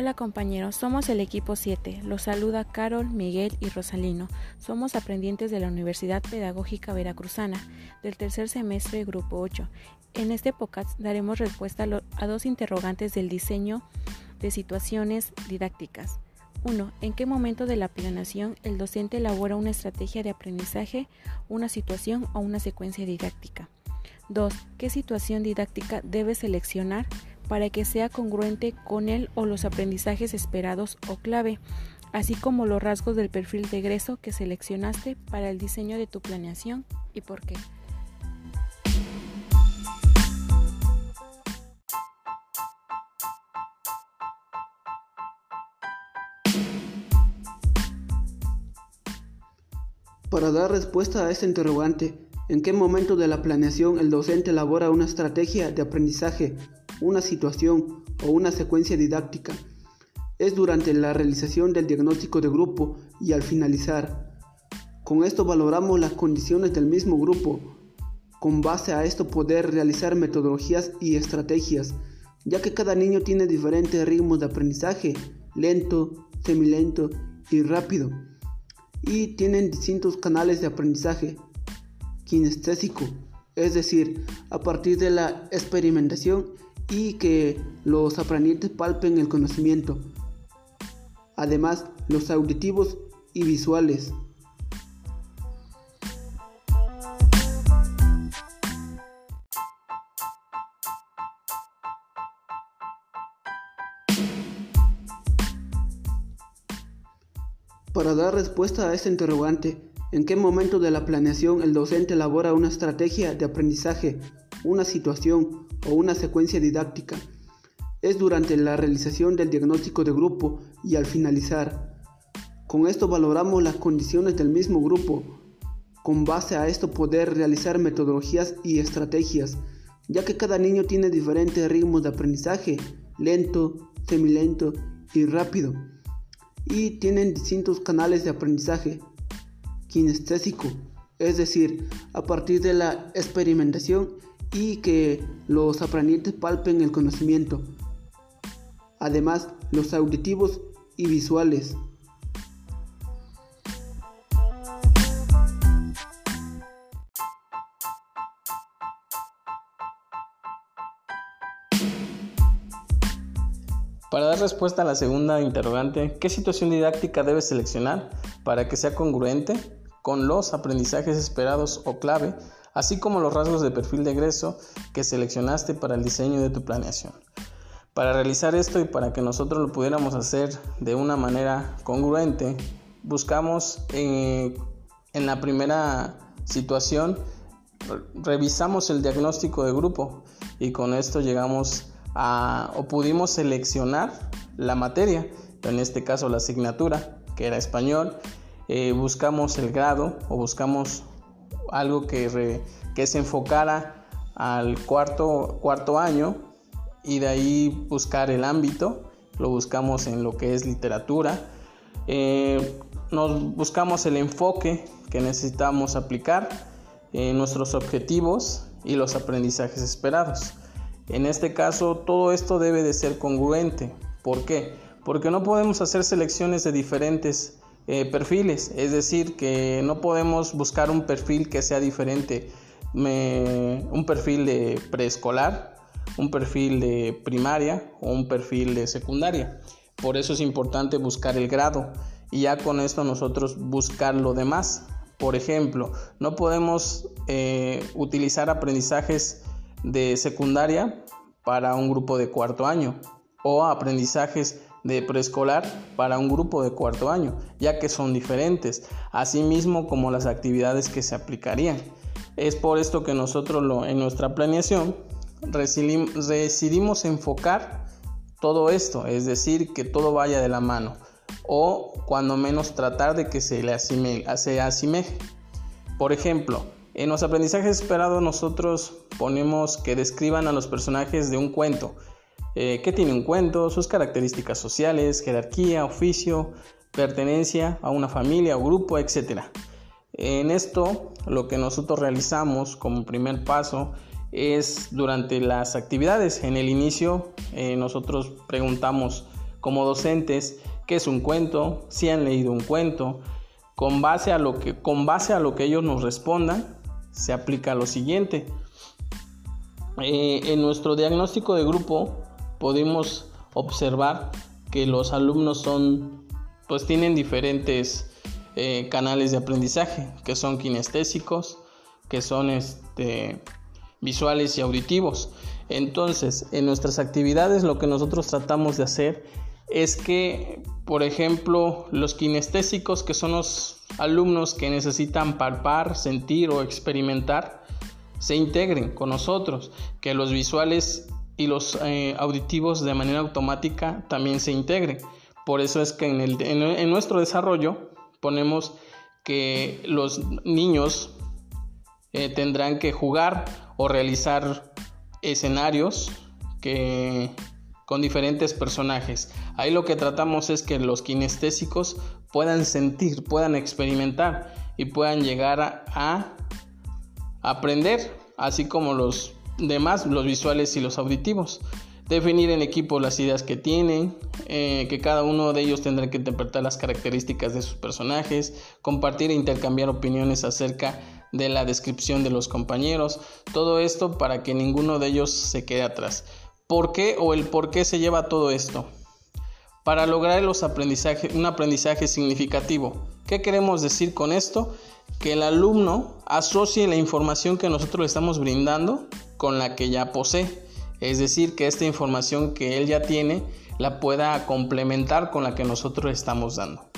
Hola compañeros, somos el equipo 7. Los saluda Carol, Miguel y Rosalino. Somos aprendientes de la Universidad Pedagógica Veracruzana, del tercer semestre, grupo 8. En este podcast daremos respuesta a dos interrogantes del diseño de situaciones didácticas. 1. ¿En qué momento de la planeación el docente elabora una estrategia de aprendizaje, una situación o una secuencia didáctica? 2. ¿Qué situación didáctica debe seleccionar? Para que sea congruente con él o los aprendizajes esperados o clave, así como los rasgos del perfil de egreso que seleccionaste para el diseño de tu planeación y por qué. Para dar respuesta a este interrogante, ¿en qué momento de la planeación el docente elabora una estrategia de aprendizaje una situación o una secuencia didáctica. Es durante la realización del diagnóstico de grupo y al finalizar. Con esto valoramos las condiciones del mismo grupo. Con base a esto poder realizar metodologías y estrategias, ya que cada niño tiene diferentes ritmos de aprendizaje, lento, semilento y rápido. Y tienen distintos canales de aprendizaje, kinestésico, es decir, a partir de la experimentación y que los aprendientes palpen el conocimiento. Además, los auditivos y visuales. Para dar respuesta a este interrogante, ¿en qué momento de la planeación el docente elabora una estrategia de aprendizaje, una situación o una secuencia didáctica. Es durante la realización del diagnóstico de grupo y al finalizar. Con esto valoramos las condiciones del mismo grupo. Con base a esto poder realizar metodologías y estrategias, ya que cada niño tiene diferentes ritmos de aprendizaje, lento, semilento y rápido. Y tienen distintos canales de aprendizaje, kinestésico, es decir, a partir de la experimentación y que los aprendientes palpen el conocimiento. Además, los auditivos y visuales. Para dar respuesta a la segunda interrogante, ¿qué situación didáctica debes seleccionar para que sea congruente con los aprendizajes esperados o clave así como los rasgos de perfil de egreso que seleccionaste para el diseño de tu planeación. Para realizar esto y para que nosotros lo pudiéramos hacer de una manera congruente, buscamos en, la primera situación, revisamos el diagnóstico de grupo y con esto llegamos a o pudimos seleccionar la materia, en este caso la asignatura, que era español, eh, buscamos el grado o buscamos algo que, que se enfocara al cuarto, cuarto año y de ahí buscar el ámbito, lo buscamos en lo que es literatura, eh, nos buscamos el enfoque que necesitamos aplicar, en nuestros objetivos y los aprendizajes esperados. En este caso, todo esto debe de ser congruente. ¿Por qué? Porque no podemos hacer selecciones de diferentes eh, perfiles, es decir, que no podemos buscar un perfil que sea diferente, un perfil de preescolar, un perfil de primaria o un perfil de secundaria. Por eso es importante buscar el grado y ya con esto nosotros buscar lo demás. Por ejemplo, no podemos eh, utilizar aprendizajes de secundaria para un grupo de cuarto año o aprendizajes de preescolar para un grupo de cuarto año, ya que son diferentes, asimismo como las actividades que se aplicarían. Es por esto que nosotros lo, en nuestra planeación decidimos enfocar todo esto, es decir, que todo vaya de la mano, o cuando menos tratar de que se le se asemeje. Por ejemplo, en los aprendizajes esperados nosotros ponemos que describan a los personajes de un cuento, eh, qué tiene un cuento, sus características sociales, jerarquía, oficio, pertenencia a una familia o grupo, etc. En esto, lo que nosotros realizamos como primer paso es durante las actividades. En el inicio, eh, nosotros preguntamos como docentes qué es un cuento, si han leído un cuento, con base a lo que, con base a lo que ellos nos respondan, se aplica lo siguiente. Eh, en nuestro diagnóstico de grupo pudimos observar que los alumnos son, pues tienen diferentes eh, canales de aprendizaje, que son kinestésicos, que son este, visuales y auditivos. Entonces, en nuestras actividades lo que nosotros tratamos de hacer es que, por ejemplo, los kinestésicos, que son los alumnos que necesitan palpar, sentir o experimentar, se integren con nosotros, que los visuales y los eh, auditivos de manera automática también se integren. Por eso es que en, el, en nuestro desarrollo ponemos que los niños eh, tendrán que jugar o realizar escenarios que con diferentes personajes. Ahí lo que tratamos es que los kinestésicos puedan sentir, puedan experimentar y puedan llegar a, aprender, así como los demás, los visuales y los auditivos. Definir en equipo las ideas que tienen, eh, que cada uno de ellos tendrá que interpretar las características de sus personajes, compartir e intercambiar opiniones acerca de la descripción de los compañeros, todo esto para que ninguno de ellos se quede atrás. ¿Por qué o el por qué se lleva todo esto? Para lograr los aprendizaje, un aprendizaje significativo. ¿Qué queremos decir con esto? Que el alumno asocie la información que nosotros le estamos brindando con la que ya posee. Es decir, que esta información que él ya tiene la pueda complementar con la que nosotros estamos dando.